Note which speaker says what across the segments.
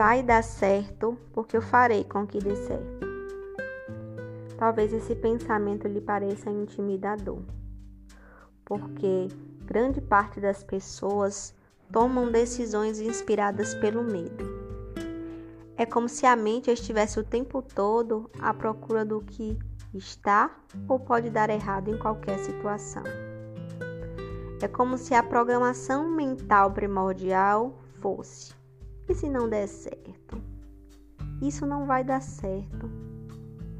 Speaker 1: vai dar certo, porque eu farei com que dê certo. Talvez esse pensamento lhe pareça intimidador, porque grande parte das pessoas tomam decisões inspiradas pelo medo. É como se a mente estivesse o tempo todo à procura do que está ou pode dar errado em qualquer situação. É como se a programação mental primordial fosse: e se não der certo? Isso não vai dar certo.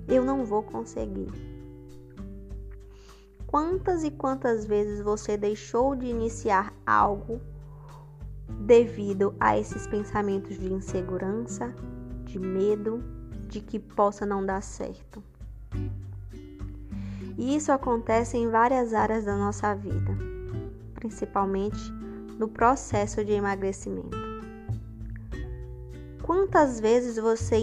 Speaker 1: Eu não vou conseguir. Quantas e quantas vezes você deixou de iniciar algo devido a esses pensamentos de insegurança, de medo, de que possa não dar certo? E isso acontece em várias áreas da nossa vida, principalmente no processo de emagrecimento. Quantas vezes você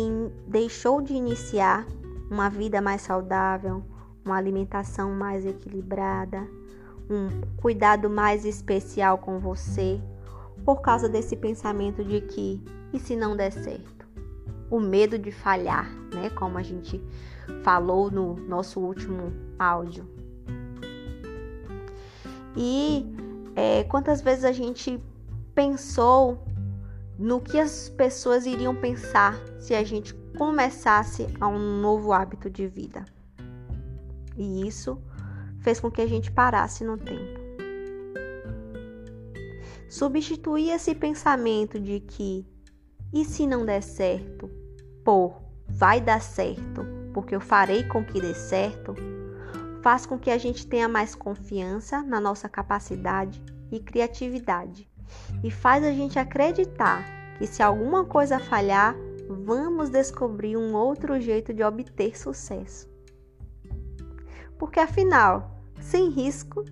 Speaker 1: deixou de iniciar uma vida mais saudável, uma alimentação mais equilibrada, um cuidado mais especial com você, por causa desse pensamento de que e se não der certo? O medo de falhar, né? Como a gente falou no nosso último áudio. E é, quantas vezes a gente pensou no que as pessoas iriam pensar se a gente começasse a um novo hábito de vida. E isso fez com que a gente parasse no tempo. Substituir esse pensamento de que e se não der certo, por vai dar certo, porque eu farei com que dê certo, faz com que a gente tenha mais confiança na nossa capacidade e criatividade e faz a gente acreditar que se alguma coisa falhar, vamos descobrir um outro jeito de obter sucesso. Porque afinal, sem risco,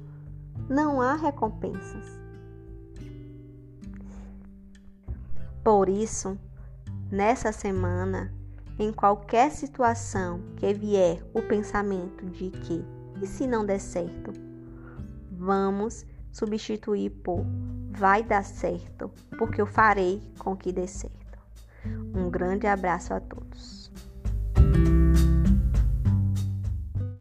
Speaker 1: não há recompensas. Por isso, nessa semana, em qualquer situação que vier o pensamento de que e se não der certo, vamos substituir por vai dar certo, porque eu farei com que dê certo. Um grande abraço a todos.